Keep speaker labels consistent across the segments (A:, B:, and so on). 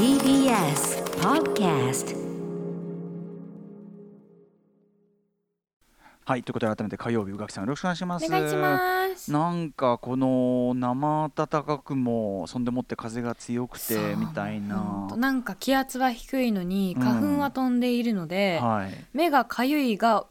A: TBS Podcast
B: はいということで改めて火曜日宇垣さんよろしくお願いします。
C: お願いします。
B: なんかこの生暖かくもそんでもって風が強くてみたいな。
C: ほんとなんか気圧は低いのに
B: うん。
C: 花粉は飛んでいるので、
B: はい。
C: 目がかゆいが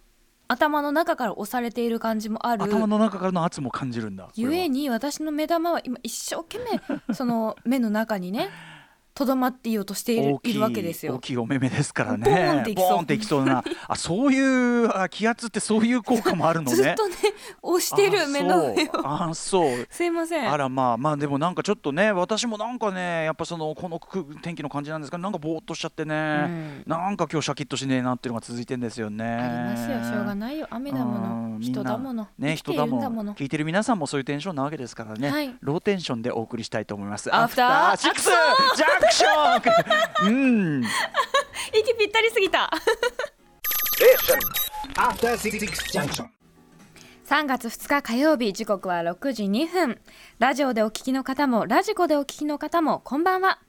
C: 頭の中から押されている感じもある。
B: 頭の中からの圧も感じるんだ
C: ゆえに私の目玉は今一生懸命その目の中にね とどまっていようとしているいるわけですよ。
B: 大。きいお目目ですからね。
C: ボーンっていきそう。
B: っていきそうな。あそういうあ気圧ってそういう効果もあるのね。
C: ずっとね押してる目の上を。
B: あそう。
C: すいません。
B: あらまあまあでもなんかちょっとね私もなんかねやっぱそのこのく天気の感じなんですがなんかぼーっとしちゃってね、
C: うん。
B: なんか今日シャキッとしねえなっていうのが続いてんですよね。
C: ありますよ。しょうがないよ。雨だも
B: う
C: の
B: ん
C: 人だもの。
B: ね
C: 生きているんだもの。
B: 聞いてる皆さんもそういうテンションなわけですからね、
C: はい。
B: ローテンションでお送りしたいと思います。
C: アフター
B: シックスジャンクションうん。
C: 息ぴったりすぎた。
D: After Six Junction.
C: 3月2日火曜日時刻は6時2分。ラジオでお聞きの方もラジコでお聞きの方もこんばんは。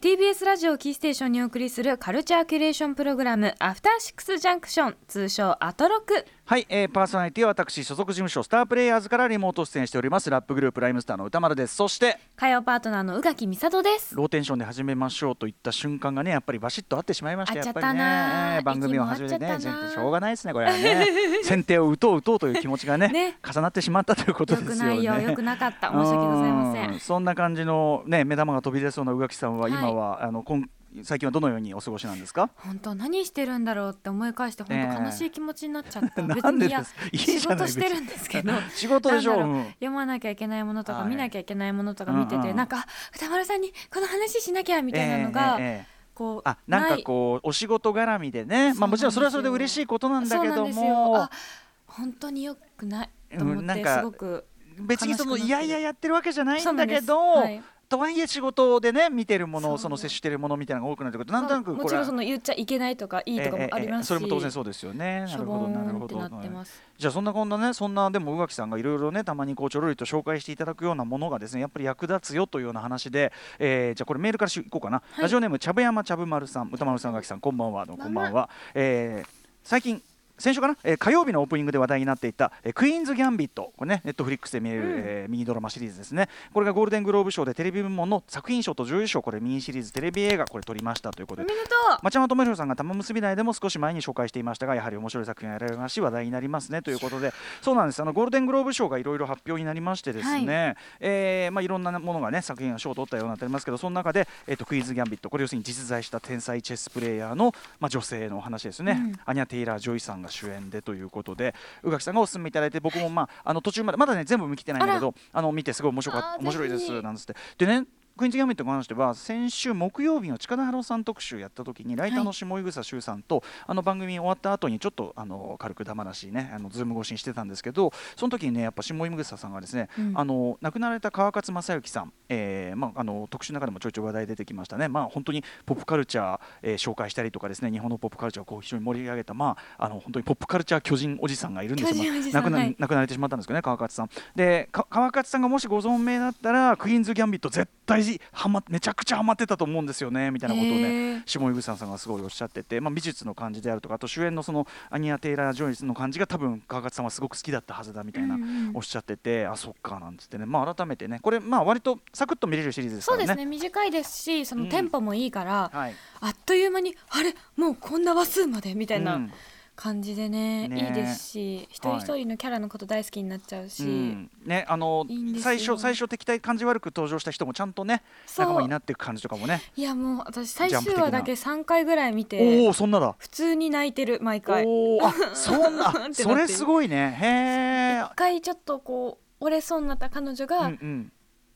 C: TBS ラジオキーステーションにお送りするカルチャーキュレーションプログラムアフターシックスジャンクション通称アトロク
B: はい、えー、パーソナリティは私所属事務所スタープレイヤーズからリモート出演しております。ラップグループライムスターの歌丸です。そして
C: 火曜パートナーの宇垣美里です。
B: ローテンションで始めましょうといった瞬間がねやっぱりバシッと合ってしまいまして
C: 合っちゃっ
B: やっぱりね番組を始めてねしょうがないですねこれはね。先手を打とう打とうという気持ちがね
C: ね。
B: 重なってしまったということ
C: よく
B: ですよね。
C: ないよよくなかった。申し訳ございませ
B: うん。んそんな感じのね目玉が飛び出そうな宇垣さんは
C: はい。
B: 今は、あの今最近はどのようにお過ごしなんですか？
C: 本当何してるんだろうって思い返して本当悲しい気持ちになっちゃった、別
B: なんで
C: 仕事してるんですけど
B: 仕事でしょ
C: う
B: うん
C: 読まなきゃいけないものとか、
B: はい
C: 見なきゃいけないものとか見てて、
B: うんうん。
C: なんか歌丸さんにこの話しなきゃみたいなのが、
B: ええええ。
C: こう
B: あなんか
C: い。
B: こうお仕事絡みでねまあもちろんそれはそれで嬉しいことなんだけども。
C: あ本当によくないと思ってすごく
B: 別にそのいやいややってるわけじゃないんだけど、
C: はい
B: とはいえ仕事でね見てるもの
C: そ
B: の摂取してるものみたいなのが多くなってくるとなんとなく
C: もちろんその言っちゃいけないとかいいとかもありますし、
B: ええええそれも当然そうですよね。なるほどなるほど。じゃあそんなこんなねそんなでも宇垣さんがいろいろねたまにこうちょろりと紹介していただくようなものがですねやっぱり役立つよというような話で、えーじゃあこれメールからしいこうかな、
C: い。
B: ラジオネームちゃぶ山ちゃぶ丸さん歌丸さん宇垣さんこんばんは。こんばんは、えー最近先週かな、えー火曜日のオープニングで話題になっていた、えークイーンズ・ギャンビット。これねネットフリックスで見れる、えーミニドラマシリーズですね。これがゴールデングローブ賞でテレビ部門の作品賞と女優賞これミニシリーズテレビ映画これ取りました。ということで。
C: おめでとう。
B: 町山智浩さんがたまむすび内でも少し前に紹介していましたがやはり面白い作品が得られますし話題になりますね。ということで。そうなんです。あのゴールデングローブ賞がいろいろ発表になりましてですね、えーまあ、いろんなものがね作品が賞を取ったようになっておりますけどその中で、えー、とクイーンズ・ギャンビット。これ要するに実在した天才チェスプレーヤーの、まあ、女性のお話ですね、
C: うん。
B: アニャ・テイラー・ジョイさんが主演でということで宇垣さんがお勧めいただいて僕も、まあ、あの途中までまだね全部見切ってないんだけどあの見てすごい面白か面白いですなんつって。でねクイーンズ・ギャンビットに関しては先週木曜日の近田春夫さん特集やった時にライターの下井草秀さんと、あの番組終わった後にちょっとあの軽くだまなしねあのズーム越しにしてたんですけどその時にねやっぱ下井草さんがですね、
C: うん。
B: あの亡くなられた川勝正幸さん、えーまあ、あの特集の中でもちょいちょい話題出てきましたね、まあ、本当にポップカルチャー、えー紹介したりとかですね日本のポップカルチャーをこう非常に盛り上げた、まあ、あの本当にポップカルチャー巨人おじさんがいるんですよ。亡くな
C: はい
B: 亡くなられてしまったんですけどね川勝さん。でか川勝さんがもしご存命だったらクイーンズ・ギャンビット絶対はまめちゃくちゃハマってたと思うんですよねみたいなことを
C: へ
B: ね
C: ー。
B: 下井草さんがすごいおっしゃってて、まあ、美術の感じであるとかあと主演のそのアニア・テイラー・ジョイスの感じが多分川勝さんはすごく好きだったはずだみたいな
C: うんうん
B: おっしゃってて、あそっかなんつってね、まあ、改めてねこれまあ割とサクッと見れるシリーズですからね。
C: そうですね短いですしそのテンポもいいから、
B: はい。
C: あっという間にあれもうこんな話数までみたいな
B: うん
C: 感じでね,、
B: ね。
C: いいですし一人一人のキャラのこと大好きになっちゃうし、
B: うん。ねあの最初最初敵対感じ悪く登場した人もちゃんとね仲間になっていく感じとかもね。
C: いやもう私最終話だけ3回ぐらい見
B: お
C: て
B: おそんなだ。
C: 普通に泣いてる毎回。
B: おおあ そんな。それすごいね。へえ
C: 一回ちょっとこう折れそうになった彼女が、
B: うんうん。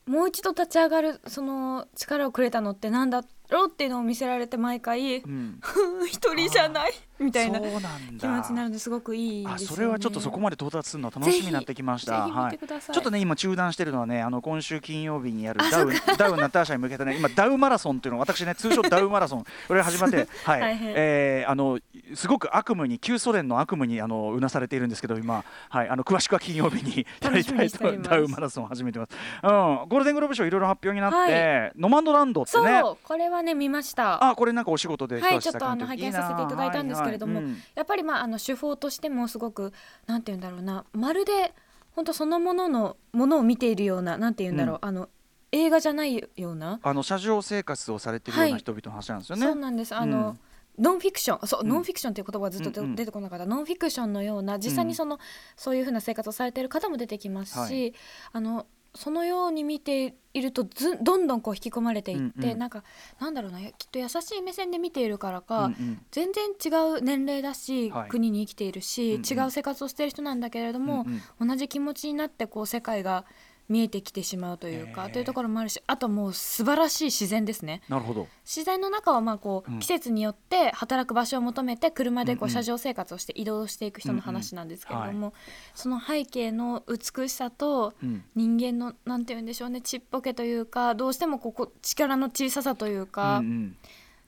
C: もう一度立ち上がるその力をくれたのってなんだろうっていうのを見せられて毎回
B: うん。
C: 一人じゃない？みたいな気持ちになるのですごくいいですよ、ね、
B: あそれはちょっとそこまで到達するの楽しみになってきました。はい。ちょっとね今中断してるのはねあの今週金曜日にやる
C: あ
B: ダウンダウンナターシャに向けてね今ダウマラソンっていうのを私ね通称ダウマラソン。これが始まって はい、えーあのすごく悪夢に旧ソ連の悪夢にあのうなされているんですけど今。はい。あの詳しくは金曜日に やりとダウマラソンを始めてます。うん。ゴールデングローブ賞いろいろ発表になって、
C: は
B: ノマンドランドって
C: そう、
B: ね。
C: これははね見ました。
B: あこれなんかお仕事で
C: はいちょっとあの拝見させていただいたんですけれども
B: いいなはいはい
C: やっぱりまああの手法としてもすごくなんて言うんだろうなまるで本当そのもののものを見ているようななんて言うんだろう、あの映画じゃないような、
B: あの車上生活をされてるよう
C: は
B: ない。人々の話なんですよね。
C: そうなんです。あの、ノンフィクションそう、
B: うん。
C: ノンフィクションっていう言葉がずっと出,、
B: うんうん。
C: てこなかった。ノンフィクションのような実際にその、そういうふうな生活をされている方も出てきますし、
B: はい。
C: あのそのように見ているとずどんどんこう引き込まれていって、
B: うんうん。
C: なんかなんだろうなきっと優しい目線で見ているからか、
B: うんうん。
C: 全然違う年齢だし、
B: はい。
C: 国に生きているし、
B: うんうん。
C: 違う生活をしている人なんだけれども、同じ気持ちになってこう世界が見えてきてしまうというか、
B: へー
C: というところもあるしあともう素晴らしい自然ですね。
B: なるほど。
C: 自然の中はまあこう、
B: うん
C: 季節によって働く場所を求めて車でこ
B: うん。う
C: うん車上生活をして移動していく人の話なんですけれども、その背景の美しさと
B: うん。
C: 人間のなんて言うんでしょうねちっぽけというかどうしてもここ力の小ささというか、
B: うんうん。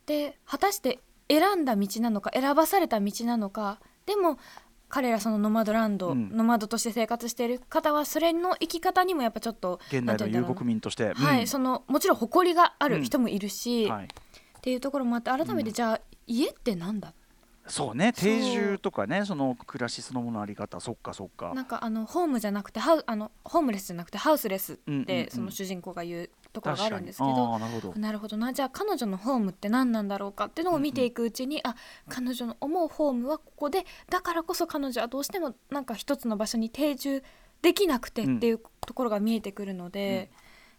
C: で果たして選んだ道なのか選ばされた道なのかでも彼らそのノマドランド、
B: うん。
C: ノマドとして生活している方はそれの生き方にもやっぱちょっと
B: 現代の遊
C: なんて言うんだろうな。
B: 国民として。
C: はい、
B: うん
C: そのもちろん誇りがある人もいるし、
B: はい。
C: っていうところもあって改めてじゃあ、家ってなんだ
B: そうね定住とかねその暮らしそのもののあり方そっかそっか。
C: なんかあのホームじゃなくてハウあのホームレスじゃなくてハウスレスって、
B: うんうんうん。
C: その主人公が言うところがあるんですけど
B: なるほど。
C: なるほどな。じゃあ彼女のホームって何なんだろうかっていうのを見ていくうちに、あ彼女の思うホームはここでだからこそ彼女はどうしてもなんか一つの場所に定住できなくてっていうところが見えてくるので、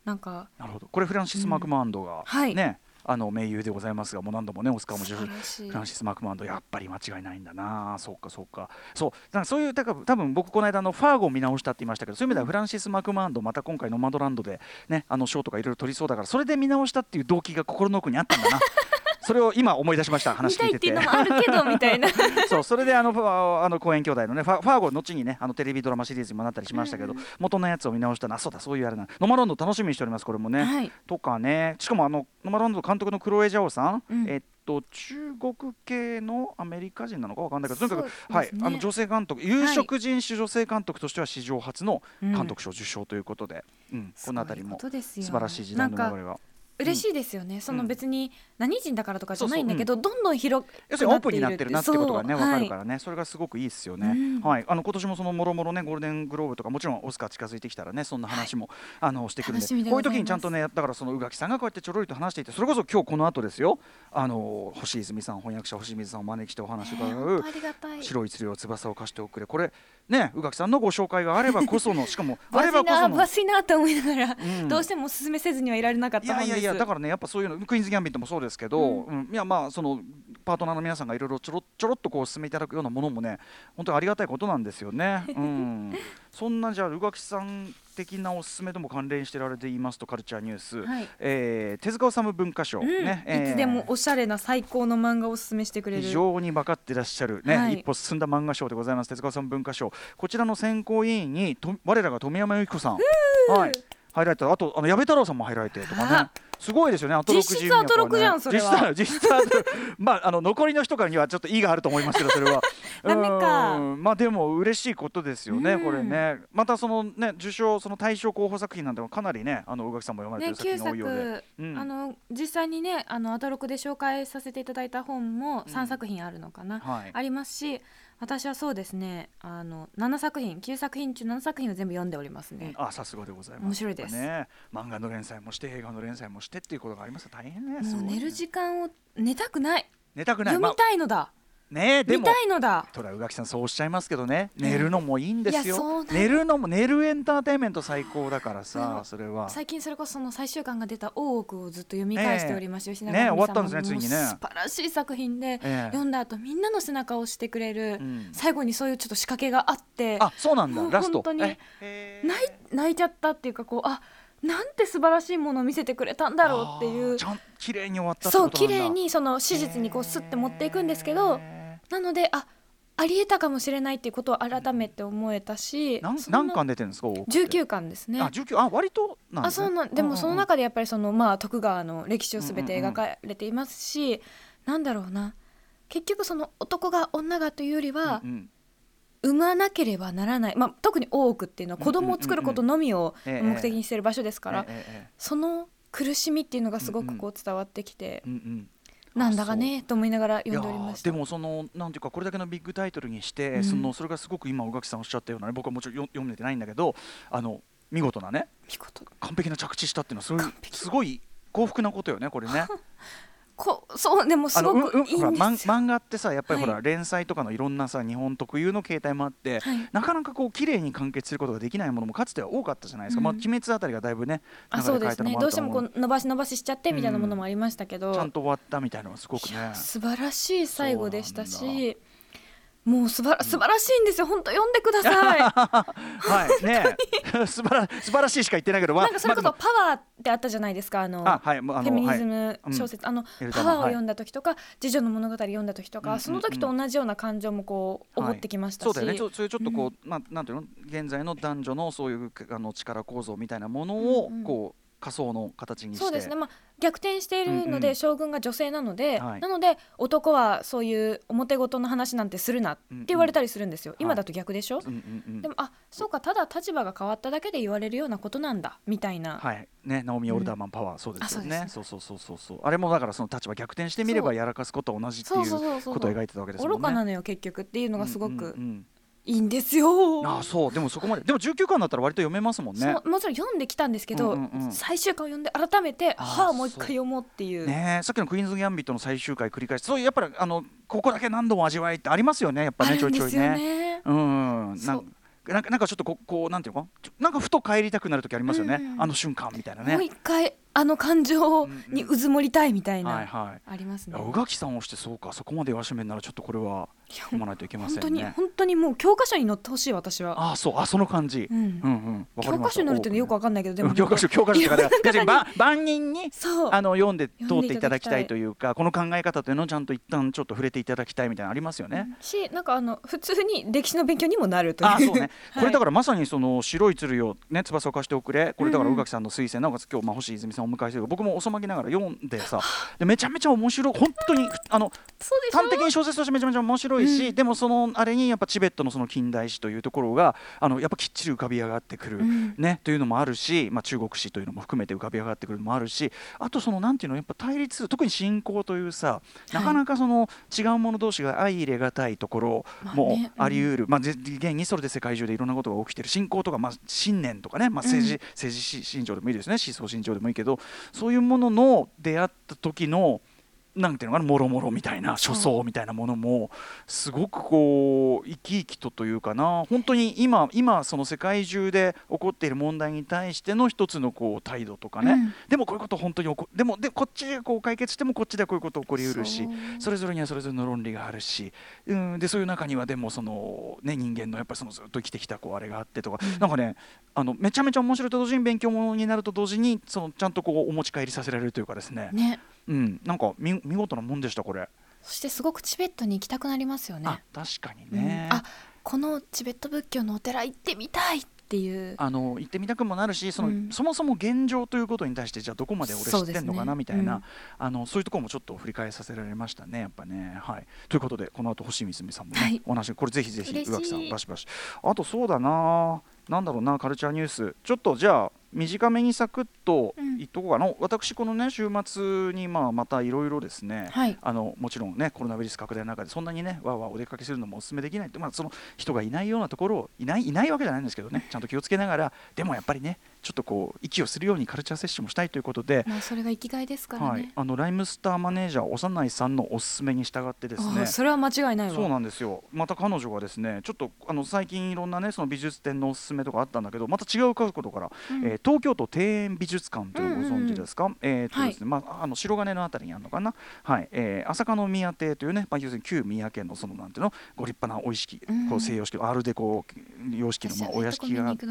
C: なんか
B: なるほど。これフランシス・マクマンドが
C: はい。
B: ねあの名優でございますがもう何度もねオスカーも受賞
C: 素晴らしい。
B: フランシス・マクマンドやっぱり間違いないんだなそうかそうか。そうなんかそういうだから多分僕この間あのファーゴを見直したって言いましたけどそういう意味ではフランシス・マクマンドまた今回ノマドランドでねあの賞とかいろいろ取りそうだからそれで見直したっていう動機が心の奥にあったんだなそれを今思い出しました
C: 見
B: 話聞いてて。
C: たいっていうのもあるけどみたいな。
B: そうそれであのあの公演兄弟のねファファーゴ後にねあのテレビドラマシリーズにもなったりしましたけど、元のやつを見直したなそうだそういうあれなノマロンド楽しみにしておりますこれもね、
C: はい。
B: とかねしかもあのノマロンド監督のクロエ・ジャオさん、
C: うん。
B: えっと中国系のアメリカ人なのかわかんないけどとにかく、はいあの女性監督有色人種女性監督としては史上初の
C: うん。
B: 監督賞受賞ということで、うんこの辺りも素晴らしい時代の流れが。
C: 嬉しいですよね、その
B: うん
C: 別に何人だからとかじゃないんだけど、どんどん広く
B: 要するにオープンになってるなってことがね分かる。からね、それがすごくいいですよね。
C: うん。
B: はい、あの今年もそのもろもろねゴールデングローブとかもちろんオスカー近づいてきたらねそんな話も、あのしてくるんでこういう時にちゃんとねだからその宇垣さんがこうやってちょろりと話していてそれこそ今日この後ですよ。あの星泉さん翻訳者星水さんをお招きしてお話を伺う白い。釣りを翼を貸しておくれ。これね宇垣さんのご紹介があればこそのしかもあればこその
C: 分厚いなって思いながら、
B: うん。
C: どうしてもお勧めせずにはいられなかっ
B: い
C: たもんです
B: やだからねやっぱそういうのクイーンズ・ギャンビットもそうですけど、うん。いやまあそのパートナーの皆さんがいろいろちょろちょろっとこう進めていただくようなものもね本当にありがたいことなんですよね。うん、そんなじゃあ宇垣さん的なおすすめとも関連してられて言いますとカルチャーニュース、
C: はい。
B: えー手塚治虫文化賞、
C: うん。
B: ねえー。
C: いつでもおしゃれな最高の漫画をおすすめしてくれる。
B: 非常に分かってらっしゃる、ね
C: はい。
B: 一歩進んだ漫画賞でございます。手塚さん文化賞こちらの選考委員にと我らが富山由紀子さん、はい、入られたあとあの矢部太郎さんも入られてとかね。
C: あ
B: すごいですよね。アトロク
C: 実質アトロクじゃんそれは。
B: 実質 まああの残りの人からにはちょっと意があると思いますけどそれは。
C: ダメか。
B: うん。まあでも嬉しいことですよね、
C: うん。
B: これね。またそのね受賞その大賞候補作品なんてもかなりねあの宇垣さんも読まれて
C: ね
B: る作品
C: 9
B: が多いようで、
C: 作、
B: うん。
C: あの実際にねあのアトロクで紹介させていただいた本も3作品あるのかな、
B: はい。
C: ありますし私はそうですねあの7作品9作品中7作品を全部読んでおりますね、
B: あさすがでございます。
C: 面白いです。
B: ね漫画の連載もして映画の連載もしてっていうことがあります大変ねね
C: もう寝る時間を寝たくない。
B: 寝たくない。
C: 読みたいのだ、
B: まあねでも
C: 見たいのだ。
B: トラ宇垣さんそうおっしゃいますけどね。寝るのもいいんですよ。寝るのも寝るエンターテインメント最高だから
C: う
B: さ
C: ん。
B: それは
C: 最近それこそその最終巻が出た「大奥」をずっと読み返しておりまして、吉永
B: ね
C: 文さ
B: 終わったんですね
C: も
B: ついにね。
C: 素晴らしい作品で、
B: ええ。
C: 読んだ後みんなの背中を押してくれる、
B: うん。
C: 最後にそういうちょっと仕掛けがあって。
B: あそうなんだ。ラスト。
C: 本当に泣い泣いちゃったっていうかこうあなんて素晴らしいものを見せてくれたんだろうっていう。
B: ちゃん綺麗に終わった
C: そう
B: ことなんだ。
C: 綺麗にその史実にこうスッて持っていくんですけど
B: へ
C: なのであありえたかもしれないっていうことを改めて思えたし
B: ー何
C: その
B: 何巻出てるんですか大奥って。
C: 19巻ですね。
B: あ19あ割となんですね。
C: あそうなんでもその中でやっぱりそのまあ徳川の歴史をすべて
B: うんうんうん。
C: 描かれていますし、なんだろうな。結局その男が女がというよりは
B: うんうん。
C: 産まなければならない、まあ、特に大奥っていうのは子供を作ることのみを
B: うんうんうんうん
C: 目的にしている場所ですから、その苦しみっていうのがすごくこう伝わってきて、
B: うんうん
C: なんだかねと思いながら読んでおりまし
B: でもそのなんていうかこれだけのビッグタイトルにして、
C: うん。
B: そのそれがすごく今宇垣さんおっしゃったようなね僕はもちろんよ読めてないんだけどあの見事なね
C: 見事。
B: 完璧な着地したっていうのはすごいすごい幸福なことよねこれね。
C: こそうでもすごくいいん
B: 漫漫画ってさやっぱりほら、
C: はい。
B: 連載とかのいろんなさ日本特有の形態もあって、
C: はい。
B: なかなかこう綺麗に完結することができないものもかつては多かったじゃないですか、
C: うん。
B: まあ鬼滅あたりがだいぶね
C: あそうですね。どうしてもこ
B: う
C: う伸ばし伸ばししちゃってみたいなものもありましたけど、
B: ちゃんと終わったみたいなのがすごくね。
C: 素晴らしい最後でしたしもう素晴ら素晴らしいんですよ。本当読んでください。
B: はい。ね素晴ら素晴らしいしか言ってないけどまあ
C: なんかそれこ
B: ま
C: そパワーってあったじゃないですか。あの
B: あはい。
C: フェミニズ
B: はい
C: ム
B: うん。
C: 小説、あの
B: エルダマン
C: パワーを読んだ時とか、次女の物語読んだ時とか、
B: うんうんうん。
C: その時と同じような感情もこう
B: はい。
C: 起こってきましたし、
B: そうだよね。ちょそういうちょっとこう、まあなんていうの？現在の男女のそういうあの力構造みたいなものを、
C: うんうん。
B: こう仮想の形にして。
C: そうですね、まあ、逆転しているので、
B: うんうん。
C: 将軍が女性なので、
B: はい。
C: なので男はそういう表事の話なんてするなって言われたりするんですよ、
B: ん
C: 今だと逆でしょ、
B: うんうんうん。
C: でもあそうかただ立場が変わっただけで言われるようなことなんだみたいな、
B: はい。ね、ナオミ・オルダーマンパワー、そうですよね。
C: あ
B: そうそうそうそうそう。あれもだからその立場逆転してみればやらかすことは同じっていうことを描いてたわけですもんね。
C: 愚かなのよ結局っていうのがすご
B: うん
C: く
B: うんうん
C: いいんですよ、
B: ああそう。でもそこまで。でも19巻だったら割と読めますもんね。
C: もちろん読んできたんですけど、
B: うんうんうん。
C: 最終巻を読んで改めてはあもう一回読もうっていう。
B: ねえさっきのクイーンズ・ギャンビットの最終回繰り返し。そういうやっぱりあのここだけ何度も味わいってありますよねやっぱ
C: あ
B: ね。ちょいちょいね。
C: ね。
B: うんな
C: ん
B: なんかなんかちょっとここうなんていうのかな？んかふと帰りたくなる時ありますよね、
C: うん
B: あの瞬間みたいな
C: もう
B: ね
C: 一回あの感情にうずもりたいみたいな、
B: はいはい。
C: ありますね。
B: 宇垣さんをしてそうか。そこまで言わしめんならちょっとこれは読まないといけませ
C: 本当に
B: んね
C: 本当にもう教科書に載ってほしい私は。
B: ああそうあその感じ、
C: うん。
B: うんうん。
C: 教科書に載るってよくわかんないけどでも
B: 教科書教科書って。か万人にあの読んで通っていただきたいというかこの考え方というのをちゃんと一旦ちょっと触れていただきたいみたいなのありますよね。
C: しなんかあの普通に歴史の勉強にもなるという。
B: あそうね、これだ
C: か
B: からまさにその白い鶴をね翼を貸しておくれ。これだから宇垣さんの推薦なおかつ今日まあ星泉さんをお迎えする。僕も遅まきながら読んでさ。でめちゃめちゃ面白い。本当にあの端的に小説としてめちゃめちゃ面白いし、
C: うん。
B: でもそのあれにやっぱチベットのその近代史というところがあのやっぱきっちり浮かび上がってくる、
C: うん。
B: ね、というのもあるし、まあ、中国史というのも含めて浮かび上がってくるのもあるしあとそのなんていうのやっぱ対立特に信仰というさなかなかその違う者同士が相入れがたいところも
C: まあね
B: あり得る、まあぜ現にそれで世界中でいろんなことが起きてる。信仰とか、まあ、信念とかね、まあ、政治、
C: うん。
B: 政治信条でもいいですね。思想信条でもいいけどそういうものの出会った時のなんていうのかなもろもろみたいな
C: そう
B: 諸相みたいなものもすごくこう生き生きとというかな本当に今今その世界中で起こっている問題に対しての一つのこう態度とかね、
C: うん。
B: でもこういうこと本当に起こでもでこっちでこう解決してもこっちではこういうこと起こりうるし
C: そ
B: れぞれにはそれぞれの論理があるし、うん、でそういう中にはでもその、ね、人間のやっぱりそのずっと生きてきたこうあれがあってとか、
C: うん。
B: なんかねあのめちゃめちゃ面白いと同時に勉強ものになると同時にそのちゃんとこうお持ち帰りさせられるというかですね。
C: ね。
B: うん、なんか見見事なもんでしたこれ。
C: そしてすごくチベットに行きたくなりますよね。
B: あ確かに
C: うん。
B: ね、
C: あこのチベット仏教のお寺行ってみたいっていう。
B: あの行ってみたくもなるしその、
C: うん。
B: そもそも現状ということに対してじゃあどこまで俺知ってんのかな、
C: ね
B: みたいな、
C: うん。
B: あのそういうところもちょっと振り返させられましたねやっぱね。はい、ということでこの後星水さんもね、
C: はい。
B: お話これぜひぜひ宇垣さんバシバシ。あとそうだな。なんだろうなカルチャーニュース。ちょっとじゃあ短めにサクッと
C: うん。
B: 言っとこうかな、私このね週末にまあまたいろいろですね、
C: はい。
B: あのもちろんねコロナウイルス拡大の中でそんなにねわーわーお出かけするのもお勧めできないまあ、その人がいないようなところをいないいないわけじゃないんですけどね。ちゃんと気をつけながらでもやっぱりねちょっとこう息をするようにカルチャー摂取もしたいということで、
C: まあそれが生きがいですから
B: はい。
C: ね。、
B: あのライムスターマネージャー長内さんのおすすめに従ってですね。
C: あそれは間違いないわ。
B: そうなんですよ。また彼女がですねちょっとあの最近いろんなねその美術展のおすすめとかあったんだけどまた違う角度から、
C: うん。
B: えー東京都庭園美術館というご存知ですか、えーとですねまあ、あの白金のあたりにあるのかな、はい。えー、朝香宮邸というね、まあ、要するに旧宮家のそのなんていうのご立派なお意識、
C: うん。
B: こう西洋式のアールデコ様式のまあお屋敷があって。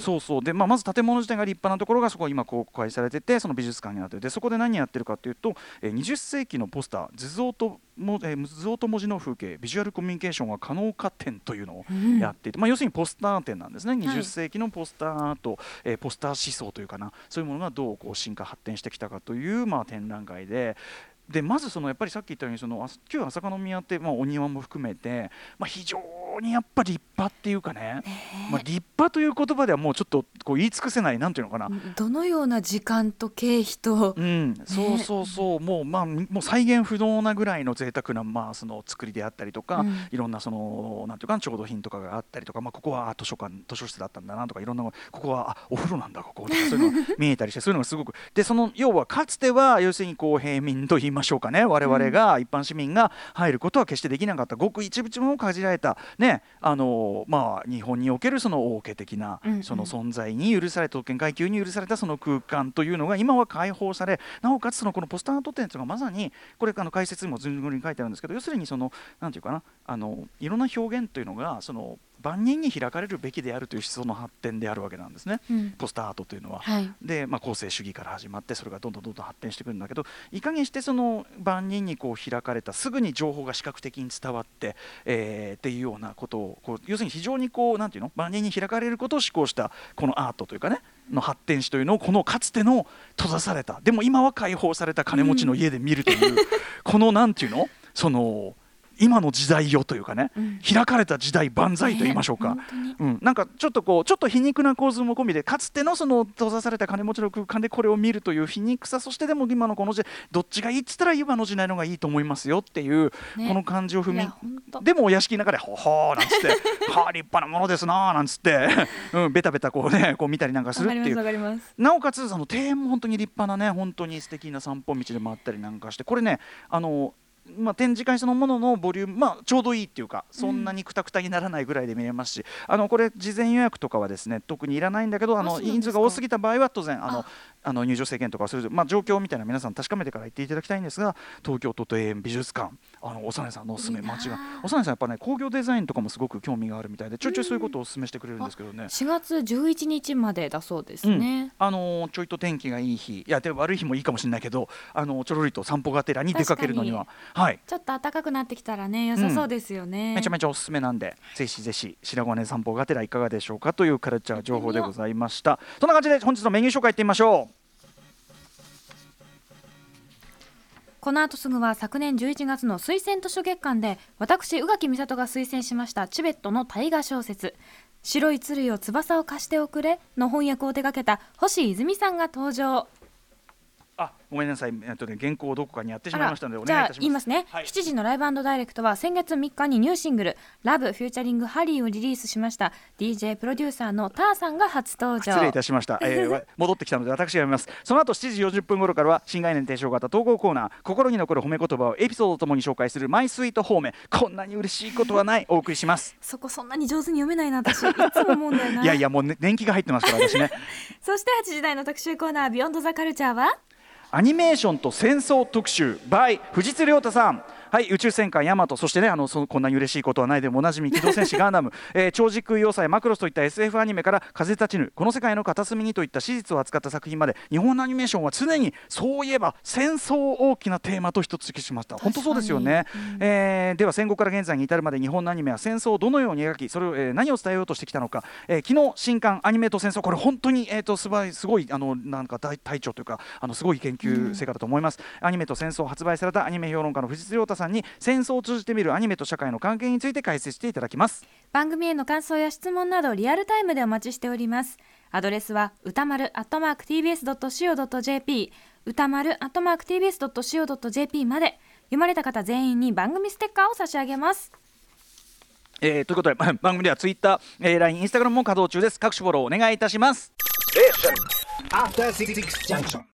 B: そうそう。で、まあ、まず建物自体が立派なところがそこ今公開されててその美術館になっててそこで何やってるかというと、えー20世紀のポスター図像とも、えー図像と文字の風景ビジュアルコミュニケーションが可能か展というのを
C: うん。
B: やっていて、まあ、要するにポスター展なんですね。
C: はい。
B: 20世紀のポスターアート、えーポスター思想というかなそういうものがどうこう進化発展してきたかという、まあ、展覧会で。でまずそのやっぱりさっき言ったようにその旧朝香宮って、まあ、お庭も含めて、まあ、非常常にやっぱ立派っていうかね、まあ、立派という言葉ではもうちょっとこう言い尽くせないなんていうのかな、
C: どのような時間と経費と、
B: うん、そうそうそう、もうまあもう再現不能なぐらいの贅沢なまあその作りであったりとか、
C: うん。
B: いろんなそのなんていうかな調度品とかがあったりとか、まあここはあ図書館図書室だったんだなとかいろんなここはあお風呂なんだこことかそういうのが見えたりしてそういうのがすごく。でその要はかつては要するにこう平民と言いましょうかね。我々が一般市民が入ることは決してできなかった。ごく一部分を限られた。ねあのまあ日本におけるその王家的なその存在に許された特権階級に許されたその空間というのが今は解放されなおかつそのこのポスターアート展というのがまさにこれあの解説にもずんぐりに書いてあるんですけど要するにそのなんていうかなあのいろんな表現というのがその万人に開かれるべきであるという思想の発展であるわけなんですね、
C: うん。
B: ポスターアートというのは。
C: はい。
B: で、まあ、公正主義から始まってそれがどんどんどんどん発展してくるんだけどいかにしてその万人にこう開かれたすぐに情報が視覚的に伝わって、えーっていうようなことをこう要するに非常にこうなんていうの？万人に開かれることを志向したこのアートというかねの発展史というのをこのかつての閉ざされたでも今は解放された金持ちの家で見るという、このなんていうの？その今の時代よというかね、
C: うん。
B: 開かれた時代万歳と言いましょうか。
C: ね本当に。
B: うん、なんかちょっとこうちょっと皮肉な構図も込みでかつてのその閉ざされた金持ちの空間でこれを見るという皮肉さそしてでも今のこの時代どっちがいいっつったら今の時代の方がいいと思いますよっていう、
C: ね。
B: この感じを踏みでもお屋敷の中で「ほほー」なんつって「はあ立派なものですな」なんつって、うん、ベタベタこうねこう見たりなんかするっていう。なおかつその庭園も本当に立派なね本当に素敵な散歩道でもあったりなんかしてこれねあのまあ、展示会そのもののボリューム、まあ、ちょうどいいっていうかそんなにくたくたにならないぐらいで見れますし、あのこれ事前予約とかはですね特にいらないんだけどあの人数が多すぎた場合は当然あの
C: あ。
B: あの入場制限とかをする、まあ、状況みたいな皆さん確かめてから行っていただきたいんですが東京都庭園美術館あの幼いさんのおすすめ
C: いいな
B: 街が幼い。さんやっぱね工業デザインとかもすごく興味があるみたいでちょいちょいそういうことをお勧めしてくれるんですけどね。
C: 4月11日までだそうですね、
B: あのーちょいと天気がいい日。いやで悪い日もいいかもしれないけどあのーちょろりと散歩がてらに出かけるのには。はい。
C: ちょっと暖かくなってきたらね良さそうですよね、
B: めちゃめちゃおすすめなんでぜひぜひ白金散歩がてらいかがでしょうかというカルチャー情報でございました。そんな感じで本日のメニュー紹介いってみましょ
C: この後すぐは昨年11月の推薦図書月間で私宇垣美里が推薦しましたチベットの大河小説「白い鶴よ翼を貸しておくれ」の翻訳を手掛けた星泉さんが登場。
B: あごめんなさい。えっとね原稿をどこかにやってしまいましたのでお願いいたします。
C: 言いますね、
B: はい。
C: 7時のライブダイレクトは先月3日にニューシングル「ラブフューチャリングハリー」をリリースしました DJ プロデューサーのターさんが初登場。
B: 失礼いたしました、えーわ 戻ってきたので私が読みます。その後7時40分頃からは新概念提唱型統合コーナー心に残る褒め言葉をエピソードともに紹介するマイスイート方面こんなに嬉しいことはない。お送りします。
C: そこそんなに上手に読めないな私。いつも思うんだよな。い
B: やいやもう、ね、年季が入ってますから私ね。
C: そして8時台の特集コーナー「ビヨンドザカルチャーは
B: アニメーションと戦争特集 by 藤津亮太さん。はい宇宙戦艦ヤマトそしてねあのそのこんなに嬉しいことはないでもおなじみ機動戦士ガンダム、えー超時空要塞マクロスといった SF アニメから風立ちぬこの世界の片隅にといった史実を扱った作品まで日本のアニメーションは常にそういえば戦争を大きなテーマと一つきしました。本当そうですよね、えーでは戦後から現在に至るまで日本のアニメは戦争をどのように描きそれを、えー何を伝えようとしてきたのか、えー昨日新刊アニメと戦争これ本当に、えー、とすばいすごいあのなんか大隊長というかあのすごい研究成果だと思います、アニメと戦争発売されたアニメ評論家の藤津亮太さんに戦争を通じて見るアニメと社会の関係について解説していただきます。
C: 番組への感想や質問などリアルタイムでお待ちしております。アドレスは歌丸 @tbs.co.jp 歌丸 @tbs.co.jp まで。読まれた方全員に番組ステッカーを差し上げます。
B: えーということで番組ではツイッター、えー、LINE、インスタグラムも稼働中です。各種フォローお願いいたします。
D: After Six Junction.